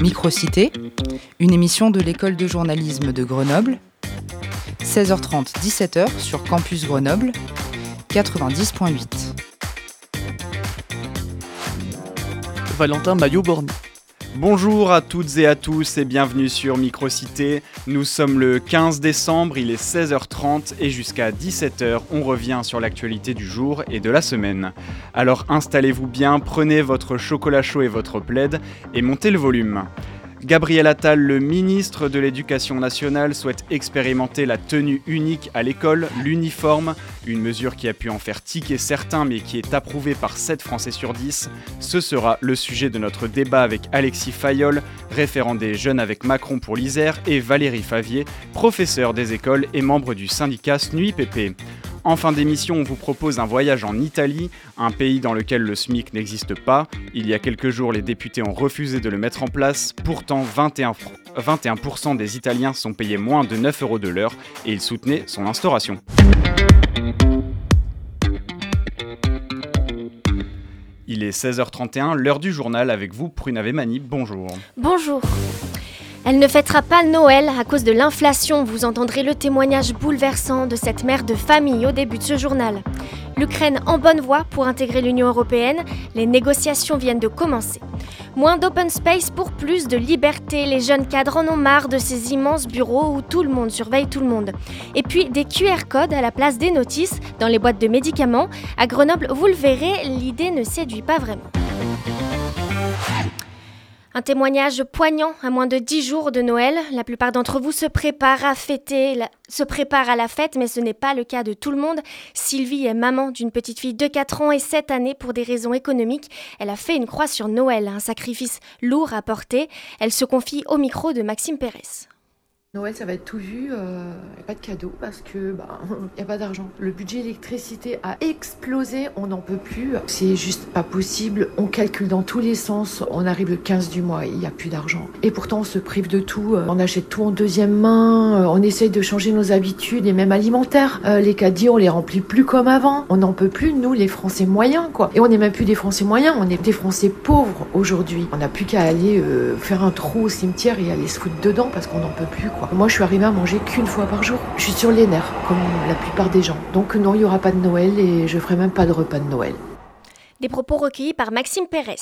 Microcité, une émission de l'école de journalisme de Grenoble, 16h30, 17h sur Campus Grenoble, 90.8. Valentin Maillot-Borny. Bonjour à toutes et à tous et bienvenue sur Microcité. Nous sommes le 15 décembre, il est 16h30 et jusqu'à 17h, on revient sur l'actualité du jour et de la semaine. Alors installez-vous bien, prenez votre chocolat chaud et votre plaid et montez le volume. Gabriel Attal, le ministre de l'Éducation nationale, souhaite expérimenter la tenue unique à l'école, l'uniforme, une mesure qui a pu en faire tiquer certains mais qui est approuvée par 7 Français sur 10. Ce sera le sujet de notre débat avec Alexis Fayol, référent des jeunes avec Macron pour l'Isère, et Valérie Favier, professeur des écoles et membre du syndicat SNUIPP. En fin d'émission, on vous propose un voyage en Italie, un pays dans lequel le SMIC n'existe pas. Il y a quelques jours, les députés ont refusé de le mettre en place. Pourtant, 21%, 21 des Italiens sont payés moins de 9 euros de l'heure et ils soutenaient son instauration. Il est 16h31, l'heure du journal avec vous, Pruna Vemani. Bonjour. Bonjour. Elle ne fêtera pas Noël à cause de l'inflation. Vous entendrez le témoignage bouleversant de cette mère de famille au début de ce journal. L'Ukraine en bonne voie pour intégrer l'Union européenne. Les négociations viennent de commencer. Moins d'open space pour plus de liberté. Les jeunes cadres en ont marre de ces immenses bureaux où tout le monde surveille tout le monde. Et puis des QR codes à la place des notices dans les boîtes de médicaments. À Grenoble, vous le verrez, l'idée ne séduit pas vraiment. Un témoignage poignant à moins de dix jours de Noël. La plupart d'entre vous se préparent à fêter, se préparent à la fête, mais ce n'est pas le cas de tout le monde. Sylvie est maman d'une petite fille de 4 ans et cette année, pour des raisons économiques, elle a fait une croix sur Noël, un sacrifice lourd à porter. Elle se confie au micro de Maxime Pérez. Noël, ça va être tout vu, euh, pas de cadeau parce que bah, n'y a pas d'argent. Le budget électricité a explosé, on n'en peut plus. C'est juste pas possible. On calcule dans tous les sens. On arrive le 15 du mois, il n'y a plus d'argent. Et pourtant, on se prive de tout. On achète tout en deuxième main. On essaye de changer nos habitudes et même alimentaires. Euh, les caddies, on les remplit plus comme avant. On n'en peut plus, nous, les Français moyens, quoi. Et on n'est même plus des Français moyens, on est des Français pauvres aujourd'hui. On n'a plus qu'à aller euh, faire un trou au cimetière et aller se foutre dedans parce qu'on n'en peut plus. Moi, je suis arrivée à manger qu'une fois par jour. Je suis sur les nerfs, comme la plupart des gens. Donc non, il n'y aura pas de Noël et je ferai même pas de repas de Noël. Des propos recueillis par Maxime Pérez.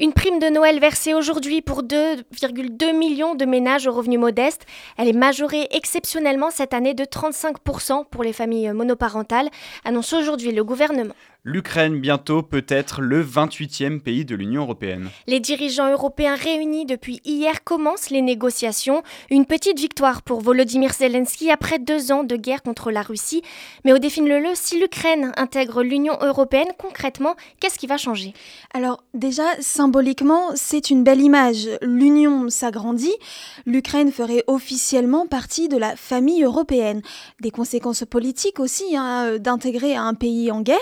Une prime de Noël versée aujourd'hui pour 2,2 millions de ménages aux revenus modestes. Elle est majorée exceptionnellement cette année de 35% pour les familles monoparentales, annonce aujourd'hui le gouvernement. L'Ukraine bientôt peut être le 28e pays de l'Union européenne. Les dirigeants européens réunis depuis hier commencent les négociations. Une petite victoire pour Volodymyr Zelensky après deux ans de guerre contre la Russie. Mais au défine-le, si l'Ukraine intègre l'Union européenne, concrètement, qu'est-ce qui va changer? Alors déjà, symboliquement, c'est une belle image. L'Union s'agrandit, l'Ukraine ferait officiellement partie de la famille européenne. Des conséquences politiques aussi hein, d'intégrer un pays en guerre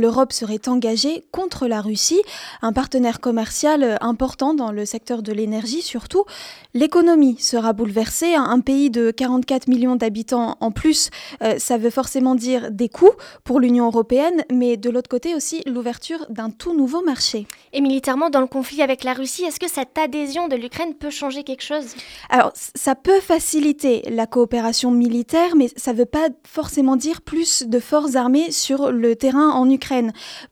l'Europe serait engagée contre la Russie, un partenaire commercial important dans le secteur de l'énergie surtout. L'économie sera bouleversée. Un pays de 44 millions d'habitants en plus, euh, ça veut forcément dire des coûts pour l'Union européenne, mais de l'autre côté aussi l'ouverture d'un tout nouveau marché. Et militairement, dans le conflit avec la Russie, est-ce que cette adhésion de l'Ukraine peut changer quelque chose? Alors, ça peut faciliter la coopération militaire, mais ça ne veut pas forcément dire plus de forces armées sur le terrain en Ukraine.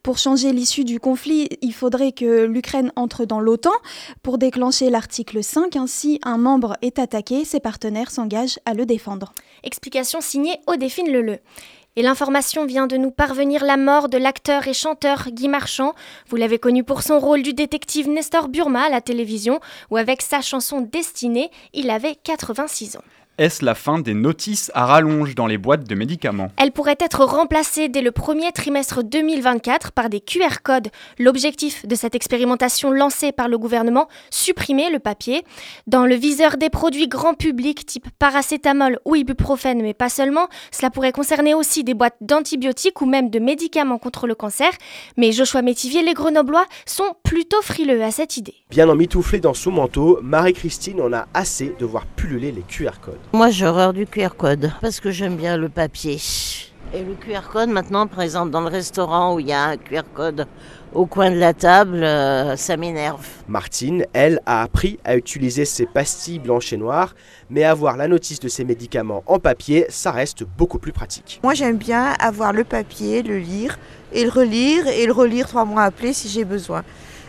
Pour changer l'issue du conflit, il faudrait que l'Ukraine entre dans l'OTAN. Pour déclencher l'article 5, ainsi un membre est attaqué, ses partenaires s'engagent à le défendre. Explication signée Odéphine Leleu. Et l'information vient de nous parvenir la mort de l'acteur et chanteur Guy Marchand. Vous l'avez connu pour son rôle du détective Nestor Burma à la télévision, ou avec sa chanson Destinée, il avait 86 ans. Est-ce la fin des notices à rallonge dans les boîtes de médicaments? Elle pourrait être remplacée dès le premier trimestre 2024 par des QR codes. L'objectif de cette expérimentation lancée par le gouvernement, supprimer le papier. Dans le viseur des produits grand public type paracétamol ou ibuprofène, mais pas seulement, cela pourrait concerner aussi des boîtes d'antibiotiques ou même de médicaments contre le cancer. Mais Joshua Métivier, les Grenoblois sont plutôt frileux à cette idée. Bien emmitouflée dans son manteau, Marie-Christine en a assez de voir pulluler les QR codes. Moi, j'ai horreur du QR code parce que j'aime bien le papier. Et le QR code maintenant présent dans le restaurant où il y a un QR code au coin de la table, euh, ça m'énerve. Martine, elle, a appris à utiliser ses pastilles blanches et noires, mais avoir la notice de ses médicaments en papier, ça reste beaucoup plus pratique. Moi j'aime bien avoir le papier, le lire et le relire et le relire trois mois après si j'ai besoin.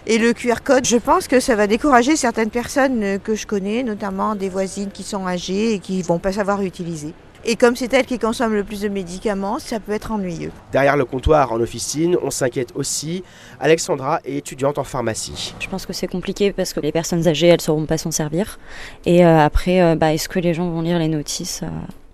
Et le QR code, je pense que ça va décourager certaines personnes que je connais, notamment des voisines qui sont âgées et qui ne vont pas savoir utiliser. Et comme c'est elle qui consomme le plus de médicaments, ça peut être ennuyeux. Derrière le comptoir en officine, on s'inquiète aussi. Alexandra est étudiante en pharmacie. Je pense que c'est compliqué parce que les personnes âgées, elles ne sauront pas s'en servir. Et euh, après, euh, bah, est-ce que les gens vont lire les notices euh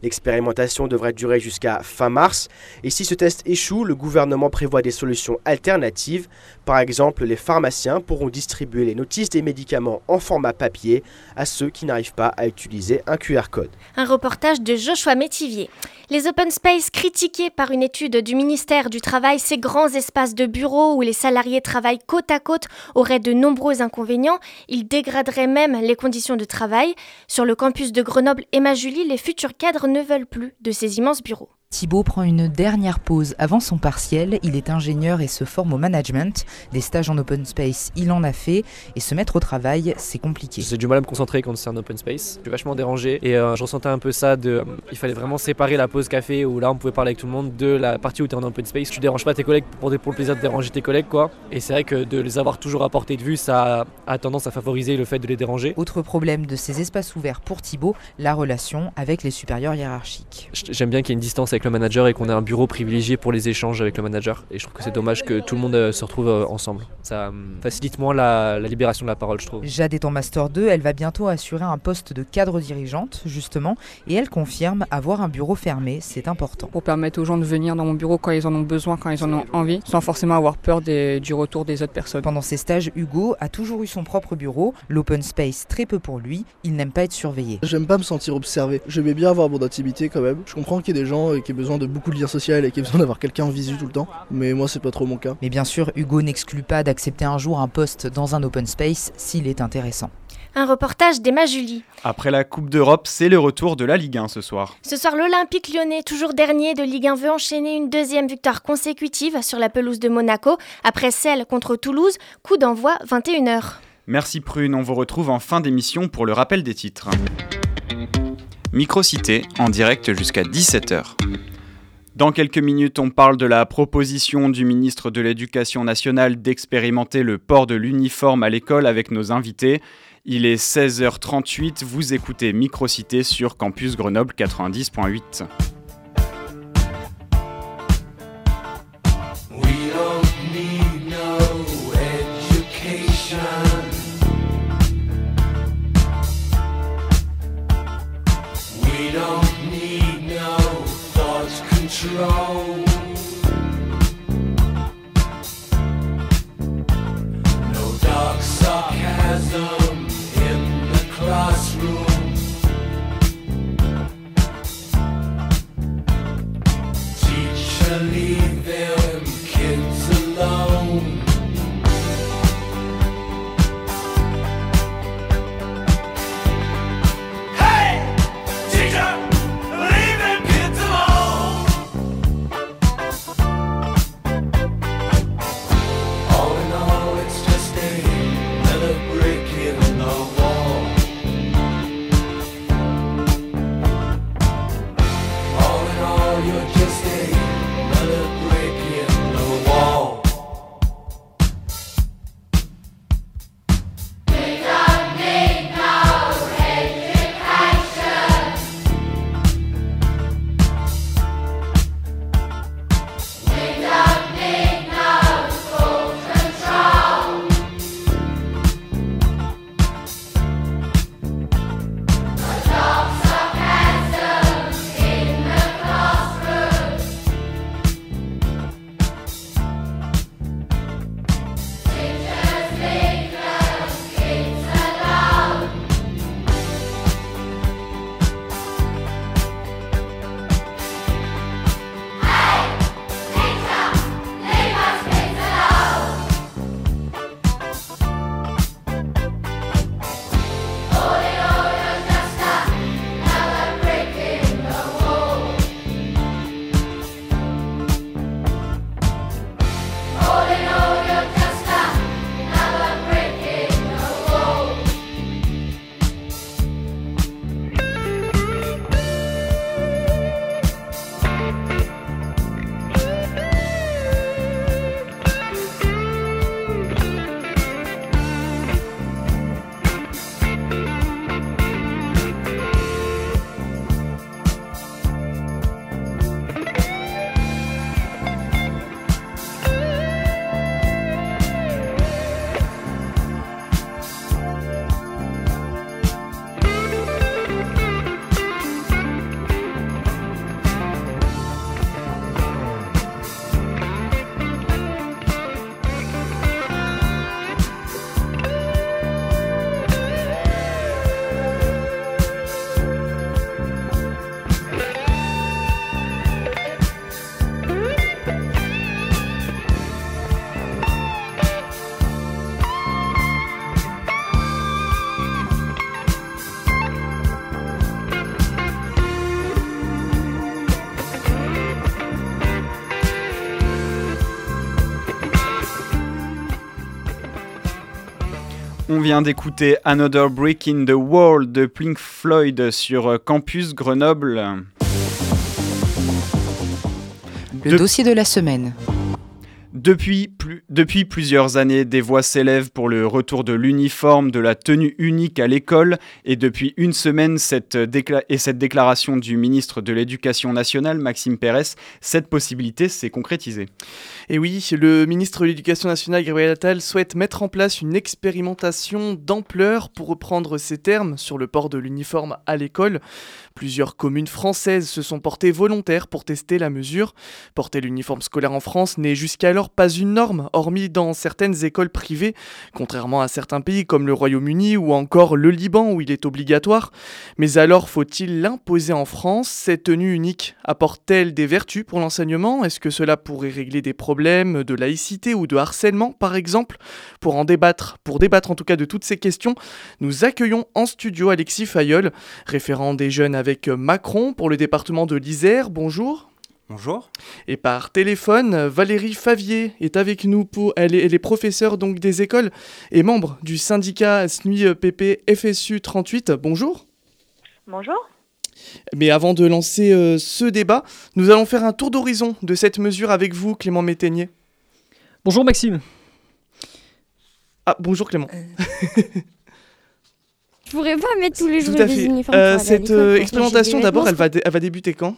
L'expérimentation devrait durer jusqu'à fin mars et si ce test échoue, le gouvernement prévoit des solutions alternatives. Par exemple, les pharmaciens pourront distribuer les notices des médicaments en format papier à ceux qui n'arrivent pas à utiliser un QR code. Un reportage de Joshua Métivier. Les open space critiqués par une étude du ministère du Travail, ces grands espaces de bureaux où les salariés travaillent côte à côte auraient de nombreux inconvénients. Ils dégraderaient même les conditions de travail. Sur le campus de Grenoble, Emma Julie, les futurs cadres ne veulent plus de ces immenses bureaux. Thibaut prend une dernière pause avant son partiel. Il est ingénieur et se forme au management. Des stages en open space, il en a fait. Et se mettre au travail, c'est compliqué. J'ai du mal à me concentrer quand c'est un open space. Je suis vachement dérangé. Et euh, je ressentais un peu ça de. il fallait vraiment séparer la pause café où là on pouvait parler avec tout le monde de la partie où tu es en open space. Tu déranges pas tes collègues pour, pour le plaisir de déranger tes collègues, quoi. Et c'est vrai que de les avoir toujours à portée de vue, ça a tendance à favoriser le fait de les déranger. Autre problème de ces espaces ouverts pour Thibaut, la relation avec les supérieurs hiérarchiques. J'aime bien qu'il y ait une distance avec le manager et qu'on ait un bureau privilégié pour les échanges avec le manager. Et je trouve que c'est dommage que tout le monde euh, se retrouve euh, ensemble. Ça hum, facilite moins la, la, libération de la parole, je trouve. Jade est en Master 2, elle va bientôt assurer un poste de cadre dirigeante, justement, et elle confirme avoir un bureau fermé, c'est important. Pour permettre aux gens de venir dans mon bureau quand ils en ont besoin, quand ils en ont envie, sans forcément avoir peur des, du retour des autres personnes. Pendant ses stages, Hugo a toujours eu son propre bureau, l'open space très peu pour lui, il n'aime pas être surveillé. J'aime pas me sentir observé, j'aimais bien avoir mon intimité quand même. Je comprends qu'il y ait des gens qui aient besoin de beaucoup de lien social et qui aient besoin d'avoir quelqu'un en visu tout le temps, mais moi c'est pas trop mon cas. Mais bien sûr, Hugo n'exclut pas d'accepter un jour un poste dans un open space s'il est intéressant. Un reportage d'Emma Julie. Après la Coupe d'Europe, c'est le retour de la Ligue 1 ce soir. Ce soir, l'Olympique lyonnais, toujours dernier de Ligue 1, veut enchaîner une deuxième victoire consécutive sur la pelouse de Monaco, après celle contre Toulouse, coup d'envoi 21h. Merci Prune, on vous retrouve en fin d'émission pour le rappel des titres. Microcité, en direct jusqu'à 17h. Dans quelques minutes, on parle de la proposition du ministre de l'Éducation nationale d'expérimenter le port de l'uniforme à l'école avec nos invités. Il est 16h38, vous écoutez Microcité sur Campus Grenoble 90.8. On vient d'écouter Another Brick in the Wall de Pink Floyd sur Campus Grenoble. Le dossier de la semaine. Depuis, plusieurs années, des voix s'élèvent pour le retour de l'uniforme, de la tenue unique à l'école, et depuis une semaine, cette et cette déclaration du ministre de l'Éducation nationale, Maxime Pérez, cette possibilité s'est concrétisée. Et oui, le ministre de l'Éducation nationale, Gabriel Attal, souhaite mettre en place une expérimentation d'ampleur, pour reprendre ses termes, sur le port de l'uniforme à l'école. Plusieurs communes françaises se sont portées volontaires pour tester la mesure. Porter l'uniforme scolaire en France n'est jusqu'alors pas une norme, hormis dans certaines écoles privées, contrairement à certains pays comme le Royaume-Uni ou encore le Liban où il est obligatoire. Mais alors faut-il l'imposer en France? Cette tenue unique apporte-t-elle des vertus pour l'enseignement? Est-ce que cela pourrait régler des problèmes de laïcité ou de harcèlement par exemple? Pour en débattre, pour débattre en tout cas de toutes ces questions, nous accueillons en studio Alexis Fayol, référent des jeunes avec Macron pour le département de l'Isère. Bonjour. Bonjour. Et par téléphone, Valérie Favier est avec nous. Pour, elle, est, professeure donc des écoles et membre du syndicat SNUI PP FSU 38. Bonjour. Bonjour. Mais avant de lancer euh, ce débat, nous allons faire un tour d'horizon de cette mesure avec vous, Clément Métainier. Bonjour Maxime. Ah, bonjour Clément. Euh. Je pourrais pas mettre tous les jours des uniformes. Euh, cette euh, expérimentation, d'abord, elle va, elle va débuter quand?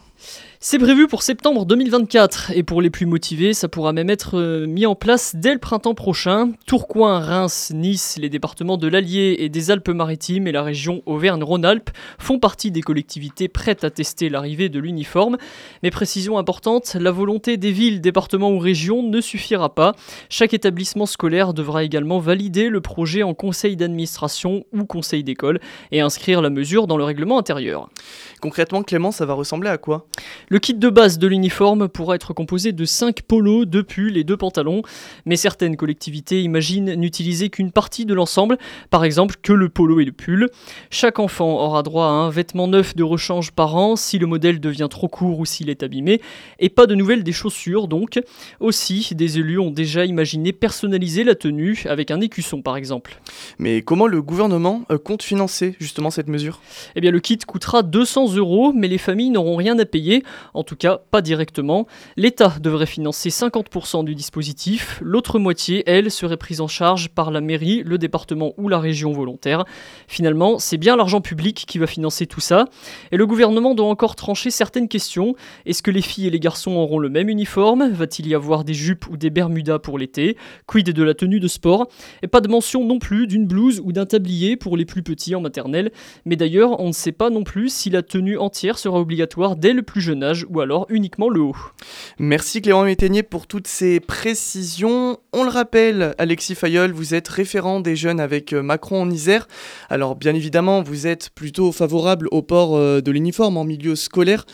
C'est prévu pour septembre 2024 et pour les plus motivés, ça pourra même être euh, mis en place dès le printemps prochain. Tourcoing, Reims, Nice, les départements de l'Allier et des Alpes-Maritimes et la région Auvergne-Rhône-Alpes font partie des collectivités prêtes à tester l'arrivée de l'uniforme. Mais précision importante, la volonté des villes, départements ou régions ne suffira pas. Chaque établissement scolaire devra également valider le projet en conseil d'administration ou conseil d'école et inscrire la mesure dans le règlement intérieur. Concrètement, Clément, ça va ressembler à quoi? Le kit de base de l'uniforme pourra être composé de 5 polos, 2 pulls et 2 pantalons, mais certaines collectivités imaginent n'utiliser qu'une partie de l'ensemble, par exemple que le polo et le pull. Chaque enfant aura droit à un vêtement neuf de rechange par an si le modèle devient trop court ou s'il est abîmé, et pas de nouvelles des chaussures donc. Aussi, des élus ont déjà imaginé personnaliser la tenue avec un écusson par exemple. Mais comment le gouvernement euh, compte financer justement cette mesure? Eh bien le kit coûtera 200 euros, mais les familles n'auront rien à payer en tout cas pas directement. L'État devrait financer 50% du dispositif, l'autre moitié, elle, serait prise en charge par la mairie, le département ou la région volontaire. Finalement, c'est bien l'argent public qui va financer tout ça, et le gouvernement doit encore trancher certaines questions. Est-ce que les filles et les garçons auront le même uniforme? Va-t-il y avoir des jupes ou des bermudas pour l'été? Quid de la tenue de sport? Et pas de mention non plus d'une blouse ou d'un tablier pour les plus petits en maternelle. Mais d'ailleurs, on ne sait pas non plus si la tenue entière sera obligatoire dès le plus jeune âge ou alors uniquement le haut. Merci Clément Métainier pour toutes ces précisions. On le rappelle, Alexis Fayol, vous êtes référent des jeunes avec euh, Macron en Isère. Alors bien évidemment, vous êtes plutôt favorable au port euh, de l'uniforme en milieu scolaire.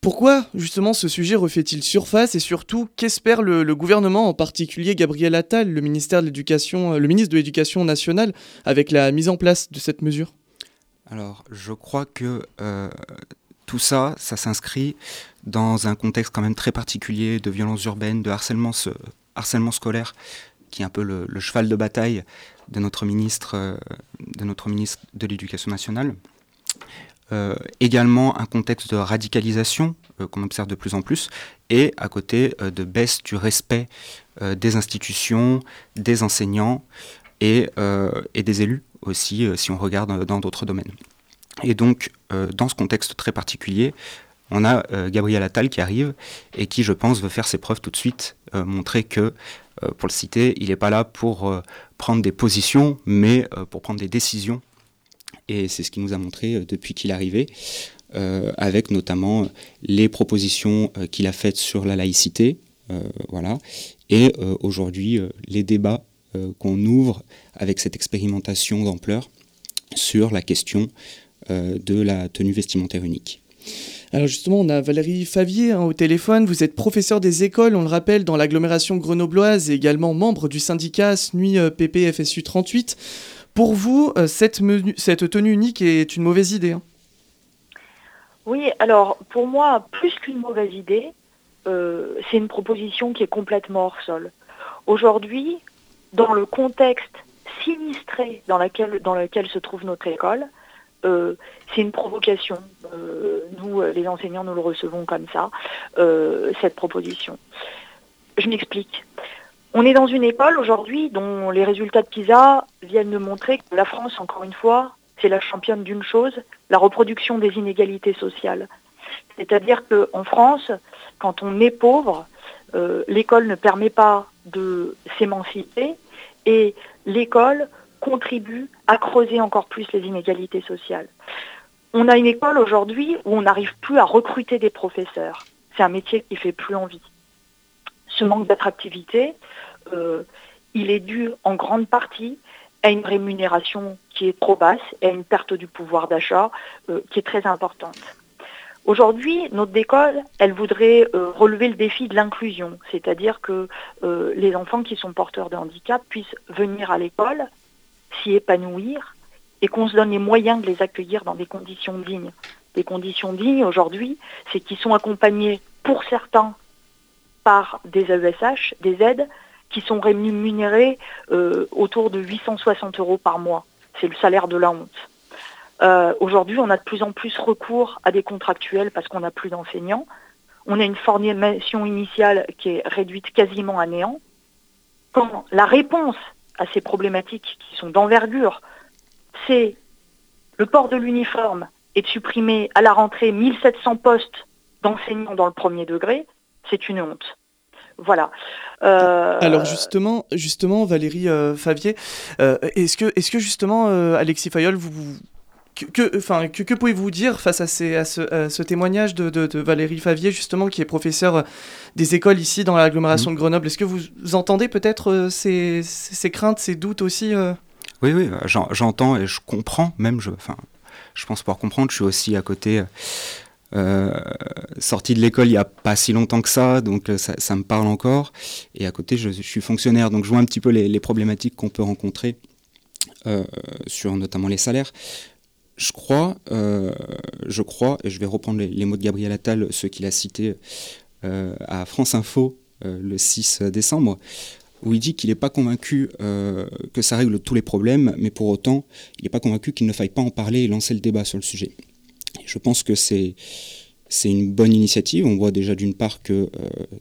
Pourquoi justement ce sujet refait-il surface? Et surtout qu'espère le, gouvernement, en particulier Gabriel Attal, le, ministère de euh, le ministre de l'Éducation nationale, avec la mise en place de cette mesure? Alors, je crois que tout ça, ça s'inscrit dans un contexte quand même très particulier de violence urbaine, de harcèlement, scolaire, qui est un peu le, cheval de bataille de notre ministre, euh, de, l'Éducation nationale. Euh, également un contexte de radicalisation euh, qu'on observe de plus en plus, et à côté de baisse du respect des institutions, des enseignants et des élus aussi, si on regarde dans d'autres domaines. Et donc, euh, dans ce contexte très particulier, on a euh, Gabriel Attal qui arrive et qui, je pense, veut faire ses preuves tout de suite, euh, montrer que, pour le citer, il n'est pas là pour prendre des positions, mais pour prendre des décisions. Et c'est ce qu'il nous a montré depuis qu'il est arrivé, avec notamment les propositions qu'il a faites sur la laïcité, voilà, et aujourd'hui les débats qu'on ouvre avec cette expérimentation d'ampleur sur la question de la tenue vestimentaire unique. Alors justement, on a Valérie Favier hein, au téléphone. Vous êtes professeur des écoles, on le rappelle, dans l'agglomération grenobloise et également membre du syndicat SNUI PPFSU 38. Pour vous, euh, cette, tenue unique est une mauvaise idée hein? Oui, alors pour moi, plus qu'une mauvaise idée, euh, c'est une proposition qui est complètement hors sol. Aujourd'hui, dans le contexte sinistrée dans laquelle se trouve notre école, euh, c'est une provocation. Euh, nous, les enseignants, nous le recevons comme ça, cette proposition. Je m'explique. On est dans une école aujourd'hui dont les résultats de PISA viennent de montrer que la France, encore une fois, c'est la championne d'une chose, la reproduction des inégalités sociales. C'est-à-dire qu'en France, quand on est pauvre, euh, l'école ne permet pas de s'émanciper et l'école contribue à creuser encore plus les inégalités sociales. On a une école aujourd'hui où on n'arrive plus à recruter des professeurs. C'est un métier qui fait plus envie. Ce manque d'attractivité, euh, il est dû en grande partie à une rémunération qui est trop basse et à une perte du pouvoir d'achat euh, qui est très importante. Aujourd'hui, notre école, elle voudrait euh, relever le défi de l'inclusion, c'est-à-dire que les enfants qui sont porteurs de handicap puissent venir à l'école, s'y épanouir, et qu'on se donne les moyens de les accueillir dans des conditions dignes. Des conditions dignes, aujourd'hui, c'est qu'ils sont accompagnés, pour certains, par des AESH, des aides, qui sont rémunérés euh, autour de 860 euros par mois. C'est le salaire de la honte. Euh, aujourd'hui, on a de plus en plus recours à des contractuels parce qu'on n'a plus d'enseignants. On a une formation initiale qui est réduite quasiment à néant. Quand la réponse à ces problématiques qui sont d'envergure, c'est le port de l'uniforme et de supprimer à la rentrée 1700 postes d'enseignants dans le premier degré, c'est une honte. Voilà. Euh, Alors justement, justement, Valérie euh, Favier, est-ce que, est-ce que justement, Alexis Fayol, vous, que, enfin, que, que pouvez-vous dire face à, ces, à, ce, témoignage de, de, Valérie Favier, justement, qui est professeur des écoles ici dans l'agglomération mmh. de Grenoble? Est-ce que vous entendez peut-être euh, ces, ces, craintes, ces doutes aussi euh? Oui, oui, j'entends et je comprends même. Je, enfin, je pense pouvoir comprendre. Je suis aussi à côté. Euh, sorti de l'école il n'y a pas si longtemps que ça, donc euh, ça, ça me parle encore. Et à côté, je, je, suis fonctionnaire, donc je vois un petit peu les, les problématiques qu'on peut rencontrer euh, sur notamment les salaires. Je crois, euh, je crois, et je vais reprendre les, mots de Gabriel Attal, ceux qu'il a cités euh, à France Info euh, le 6 décembre, où il dit qu'il n'est pas convaincu que ça règle tous les problèmes, mais pour autant, il n'est pas convaincu qu'il ne faille pas en parler et lancer le débat sur le sujet. je pense que c'est c'est une bonne initiative. On voit déjà d'une part que,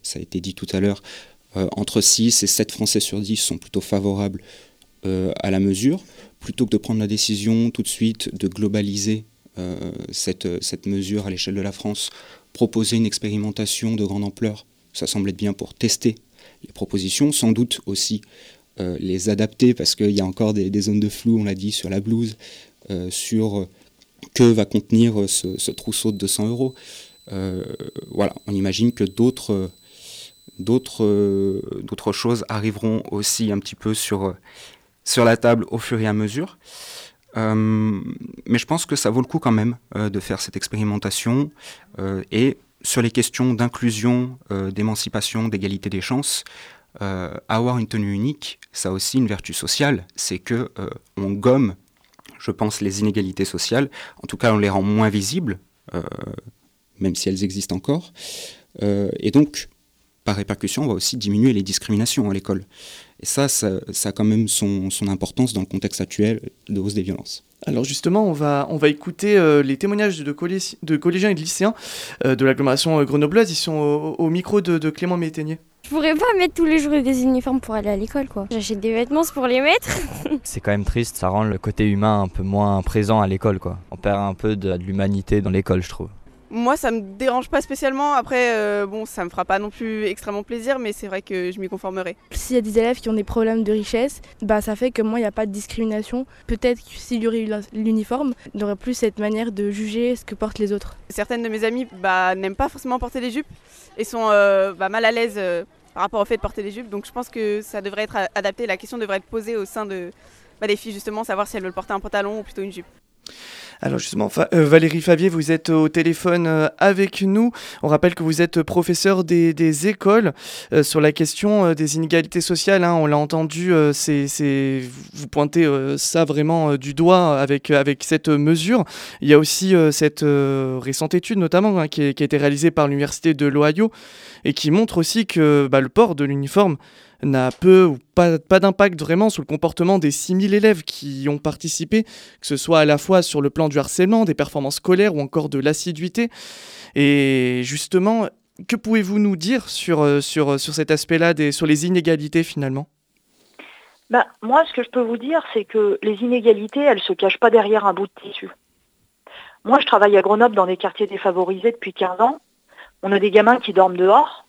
ça a été dit tout à l'heure, entre 6 et 7 Français sur 10 sont plutôt favorables à la mesure plutôt que de prendre la décision tout de suite de globaliser euh, cette, cette mesure à l'échelle de la France, proposer une expérimentation de grande ampleur, ça semble être bien pour tester les propositions, sans doute aussi euh, les adapter, parce qu'il y a encore des, zones de flou, on l'a dit, sur la blouse, euh, sur que va contenir ce, ce, trousseau de 200 euros. voilà, on imagine que d'autres d'autres choses arriveront aussi un petit peu sur sur la table au fur et à mesure. Euh, mais je pense que ça vaut le coup quand même euh, de faire cette expérimentation euh, et sur les questions d'inclusion, d'émancipation, d'égalité des chances, avoir une tenue unique, ça a aussi une vertu sociale, c'est que on gomme, je pense, les inégalités sociales. En tout cas, on les rend moins visibles, même si elles existent encore. et donc, par répercussion, on va aussi diminuer les discriminations à l'école. Et ça, ça, a quand même son, importance dans le contexte actuel de hausse des violences. Alors justement, on va, on va écouter euh, les témoignages de, de, collégiens et de lycéens euh, de l'agglomération euh, grenobloise. Ils sont au, micro de, Clément Métainier. Je pourrais pas mettre tous les jours des uniformes pour aller à l'école, quoi. J'achète des vêtements pour les mettre. C'est quand même triste, ça rend le côté humain un peu moins présent à l'école, quoi. On perd un peu de l'humanité dans l'école, je trouve. Moi, ça me dérange pas spécialement. Après, euh, bon, ça me fera pas non plus extrêmement plaisir, mais c'est vrai que je m'y conformerai. S'il y a des élèves qui ont des problèmes de richesse, bah ça fait que moi, il n'y a pas de discrimination. Peut-être que s'il y aurait eu l'uniforme, il n'y aurait plus cette manière de juger ce que portent les autres. Certaines de mes amies bah, n'aiment pas forcément porter des jupes et sont euh, bah, mal à l'aise euh, par rapport au fait de porter des jupes. Donc je pense que ça devrait être adapté. La question devrait être posée au sein de, bah, des filles, justement, savoir si elles veulent porter un pantalon ou plutôt une jupe. Alors justement, euh, Valérie Favier, vous êtes au téléphone euh, avec nous. On rappelle que vous êtes professeur des, écoles euh, sur la question des inégalités sociales. Hein. on l'a entendu, vous pointez ça vraiment du doigt avec, avec cette mesure. Il y a aussi cette récente étude notamment hein, qui, a été réalisée par l'Université de l'Ohio et qui montre aussi que bah, le port de l'uniforme n'a peu ou pas, pas d'impact vraiment sur le comportement des 6000 élèves qui y ont participé, que ce soit à la fois sur le plan du harcèlement, des performances scolaires ou encore de l'assiduité. Et justement, que pouvez-vous nous dire sur, euh, sur, sur cet aspect-là, sur les inégalités finalement? Bah, Moi, ce que je peux vous dire, c'est que les inégalités, elles ne se cachent pas derrière un bout de tissu. Moi, je travaille à Grenoble dans des quartiers défavorisés depuis 15 ans. On a des gamins qui dorment dehors.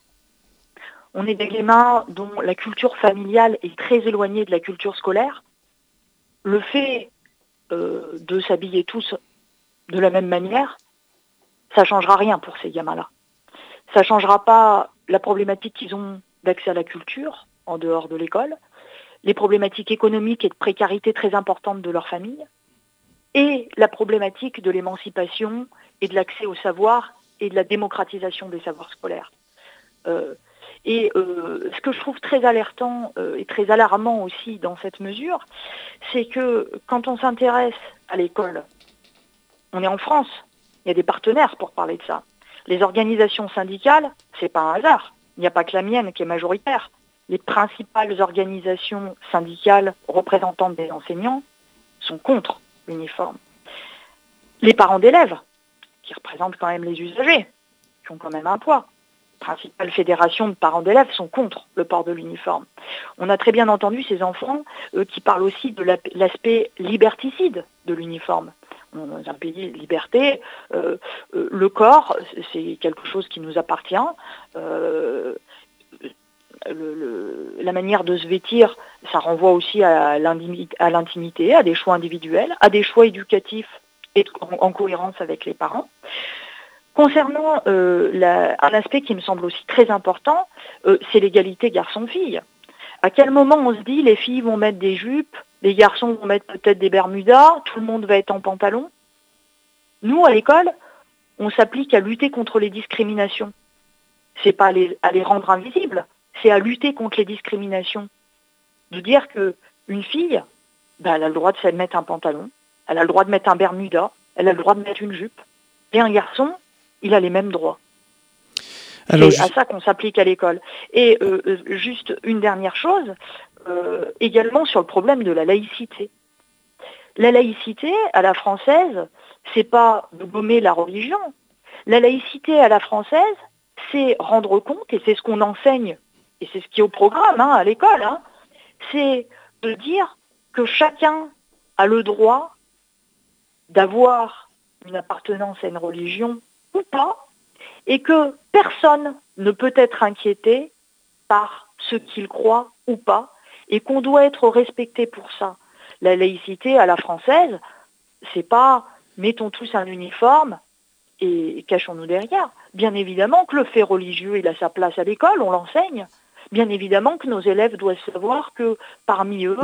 On est des gamins dont la culture familiale est très éloignée de la culture scolaire. Le fait euh, de s'habiller tous de la même manière, ça ne changera rien pour ces gamins-là. Ça ne changera pas la problématique qu'ils ont d'accès à la culture en dehors de l'école, les problématiques économiques et de précarité très importantes de leur famille, et la problématique de l'émancipation et de l'accès au savoir et de la démocratisation des savoirs scolaires. Euh, et euh, ce que je trouve très alertant euh, et très alarmant aussi dans cette mesure, c'est que quand on s'intéresse à l'école, on est en France, il y a des partenaires pour parler de ça. Les organisations syndicales, c'est pas un hasard. Il n'y a pas que la mienne qui est majoritaire. Les principales organisations syndicales représentantes des enseignants sont contre l'uniforme. Les parents d'élèves, qui représentent quand même les usagers, qui ont quand même un poids. Les principales fédérations de parents d'élèves sont contre le port de l'uniforme. On a très bien entendu ces enfants euh, qui parlent aussi de l'aspect liberticide de l'uniforme dans un pays de liberté, euh, euh, le corps, c'est quelque chose qui nous appartient. La manière de se vêtir, ça renvoie aussi à l'intimité, à des choix individuels, à des choix éducatifs et en, cohérence avec les parents. Concernant un aspect qui me semble aussi très important, c'est l'égalité garçon-fille. À quel moment on se dit les filles vont mettre des jupes, les garçons vont mettre peut-être des bermudas, tout le monde va être en pantalon? Nous, à l'école, on s'applique à lutter contre les discriminations. C'est pas à les, rendre invisibles, c'est à lutter contre les discriminations. De dire qu'une fille, bah, elle a le droit de mettre un pantalon, elle a le droit de mettre un bermuda, elle a le droit de mettre une jupe. Et un garçon, il a les mêmes droits. C'est à ça qu'on s'applique à l'école. Et euh, euh, juste une dernière chose, euh, également sur le problème de la laïcité. La laïcité à la française, c'est pas de gommer la religion. La laïcité à la française, c'est rendre compte, et c'est ce qu'on enseigne, et c'est ce qui est au programme hein, à l'école, hein, c'est de dire que chacun a le droit d'avoir une appartenance à une religion ou pas, et que personne ne peut être inquiété par ce qu'il croit ou pas, et qu'on doit être respecté pour ça. La laïcité à la française, c'est pas mettons tous un uniforme et cachons-nous derrière. Bien évidemment que le fait religieux, il a sa place à l'école, on l'enseigne. Bien évidemment que nos élèves doivent savoir que parmi eux,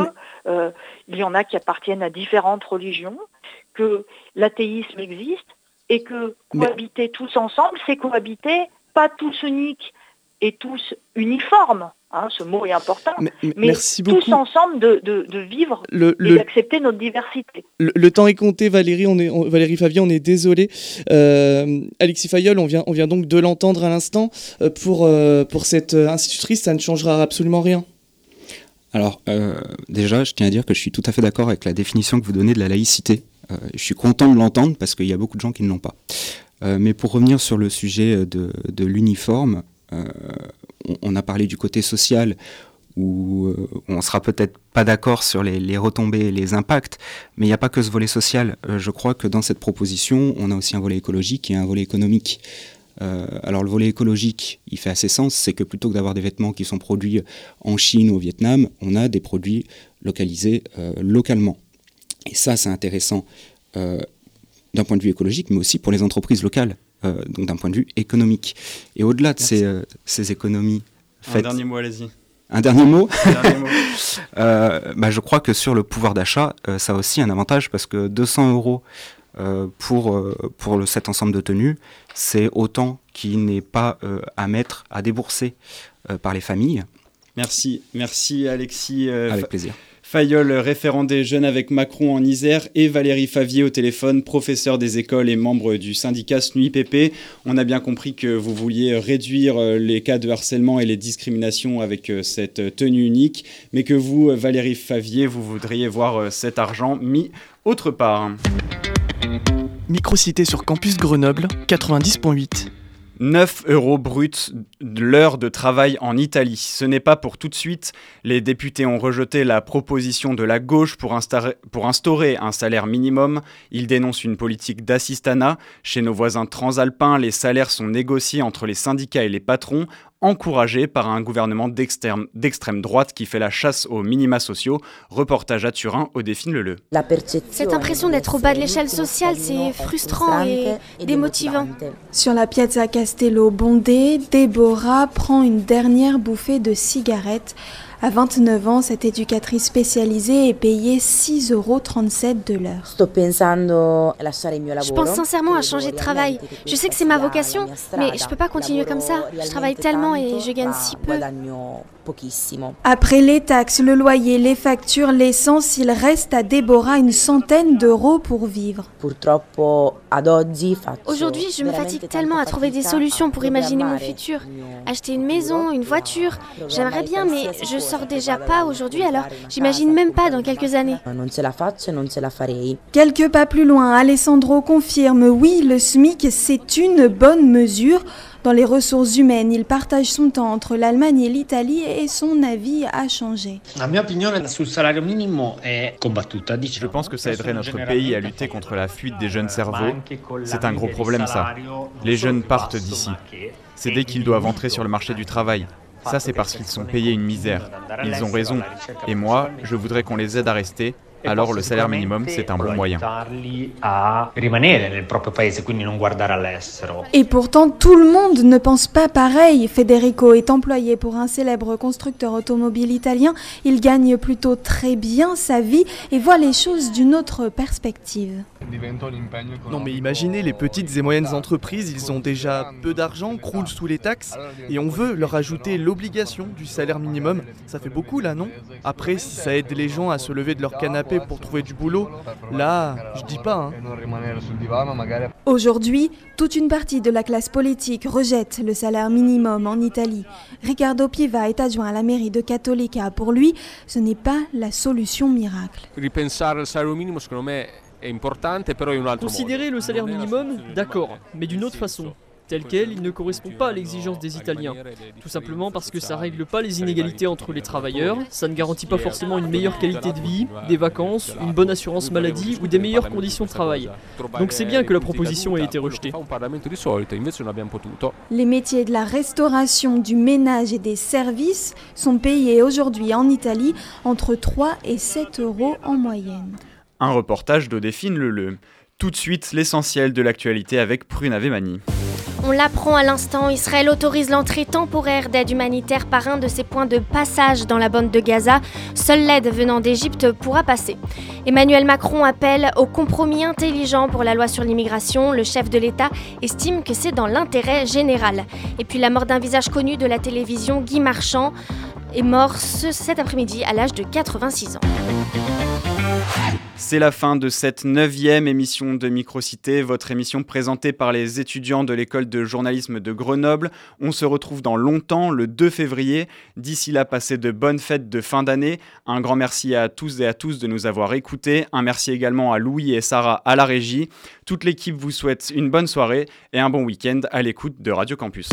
euh, il y en a qui appartiennent à différentes religions, que l'athéisme existe, et que cohabiter tous ensemble, c'est cohabiter pas tous uniques et tous uniformes. Hein, ce mot est important, mais, tous ensemble de, vivre et d'accepter notre diversité. Le, temps est compté, Valérie, on est, Valérie Favier, on est désolé. Euh, Alexis Fayol, on vient, on vient donc de l'entendre à l'instant. Euh, pour, euh, pour cette institutrice, ça ne changera absolument rien. Alors, déjà, je tiens à dire que je suis tout à fait d'accord avec la définition que vous donnez de la laïcité. Euh, je suis content de l'entendre parce qu'il y a beaucoup de gens qui ne l'ont pas. Euh, mais pour revenir sur le sujet de, l'uniforme, euh, on, a parlé du côté social où on sera peut-être pas d'accord sur les, retombées et les impacts, mais il n'y a pas que ce volet social. je crois que dans cette proposition, on a aussi un volet écologique et un volet économique. alors le volet écologique, il fait assez sens, c'est que plutôt que d'avoir des vêtements qui sont produits en Chine ou au Vietnam, on a des produits localisés localement. Et ça, c'est intéressant euh, d'un point de vue écologique, mais aussi pour les entreprises locales, euh, donc d'un point de vue économique. Et au-delà de ces, euh, ces, économies... Faites... Un dernier mot, allez-y. Un dernier mot, bah, Je crois que sur le pouvoir d'achat, ça a aussi un avantage parce que 200 euros pour, pour le, cet ensemble de tenues, c'est autant qui n'est pas à mettre, à débourser par les familles. Merci, merci Alexis. Avec plaisir. Fayol, référent des jeunes avec Macron en Isère, et Valérie Favier au téléphone, professeur des écoles et membre du syndicat SNUIPP. On a bien compris que vous vouliez réduire euh, les cas de harcèlement et les discriminations avec euh, cette tenue unique, mais que vous, Valérie Favier, vous voudriez voir euh, cet argent mis autre part. Microcité sur campus Grenoble 90.8. 9 euros bruts l'heure de travail en Italie. Ce n'est pas pour tout de suite. Les députés ont rejeté la proposition de la gauche pour instaurer, un salaire minimum. Ils dénoncent une politique d'assistanat. Chez nos voisins transalpins, les salaires sont négociés entre les syndicats et les patrons encouragé par un gouvernement d'extrême droite qui fait la chasse aux minima sociaux. Reportage à Turin au défi Le. Cette impression d'être au bas de l'échelle sociale, c'est frustrant et démotivant. Sur la piazza Castello bondée, Deborah prend une dernière bouffée de cigarette à 29 ans, cette éducatrice spécialisée est payée 6,37 euros de l'heure. Je pense sincèrement à changer de travail. Je sais que c'est ma vocation, mais je ne peux pas continuer comme ça. Je travaille tellement et je gagne si peu. Après les taxes, le loyer, les factures, l'essence, il reste à Déborah une centaine d'euros pour vivre. Aujourd'hui, je me fatigue tellement à trouver des solutions pour imaginer mon futur. Acheter une maison, une voiture, j'aimerais bien, mais je sors déjà pas aujourd'hui, alors j'imagine même pas dans quelques années. Quelques pas plus loin, Alessandro confirme, oui, le SMIC, c'est une bonne mesure. Dans les ressources humaines, il partage son temps entre l'Allemagne et l'Italie et son avis a changé. Je pense que ça aiderait notre pays à lutter contre la fuite des jeunes cerveaux. C'est un gros problème ça. Les jeunes partent d'ici. C'est dès qu'ils doivent entrer sur le marché du travail. Ça, c'est parce qu'ils sont payés une misère. Ils ont raison. Et moi, je voudrais qu'on les aide à rester alors le salaire minimum, c'est un bon moyen. Et pourtant, tout le monde ne pense pas pareil. Federico est employé pour un célèbre constructeur automobile italien. Il gagne plutôt très bien sa vie et voit les choses d'une autre perspective. Non mais imaginez les petites et moyennes entreprises, ils ont déjà peu d'argent, croulent sous les taxes, et on veut leur ajouter l'obligation du salaire minimum. Ça fait beaucoup là, non Après, si ça aide les gens à se lever de leur canapé pour trouver du boulot, là, je dis pas. Hein. Aujourd'hui, toute une partie de la classe politique rejette le salaire minimum en Italie. Riccardo Piva est adjoint à la mairie de Cattolica. Pour lui, ce n'est pas la solution miracle. Considérer le salaire minimum, d'accord, mais d'une autre façon. tel quel, il ne correspond pas à l'exigence des Italiens. Tout simplement parce que ça règle pas les inégalités entre les travailleurs, ça ne garantit pas forcément une meilleure qualité de vie, des vacances, une bonne assurance maladie ou des meilleures conditions de travail. Donc c'est bien que la proposition ait été rejetée. Les métiers de la restauration, du ménage et des services sont payés aujourd'hui en Italie entre 3 et 7 euros en moyenne. Un reportage d'Odéphine Leleu. Tout de suite, l'essentiel de l'actualité avec Prune Avemani. On l'apprend à l'instant, Israël autorise l'entrée temporaire d'aide humanitaire par un de ses points de passage dans la bande de Gaza. Seule l'aide venant d'Égypte pourra passer. Emmanuel Macron appelle au compromis intelligent pour la loi sur l'immigration. Le chef de l'État estime que c'est dans l'intérêt général. Et puis la mort d'un visage connu de la télévision, Guy Marchand, est mort ce, cet après-midi à l'âge de 86 ans. C'est la fin de cette neuvième émission de Microcité, votre émission présentée par les étudiants de l'école de journalisme de Grenoble. On se retrouve dans longtemps, le 2 février. D'ici là, passez de bonnes fêtes de fin d'année. Un grand merci à tous et à tous de nous avoir écoutés. Un merci également à Louis et Sarah à la régie. Toute l'équipe vous souhaite une bonne soirée et un bon week-end à l'écoute de Radio Campus.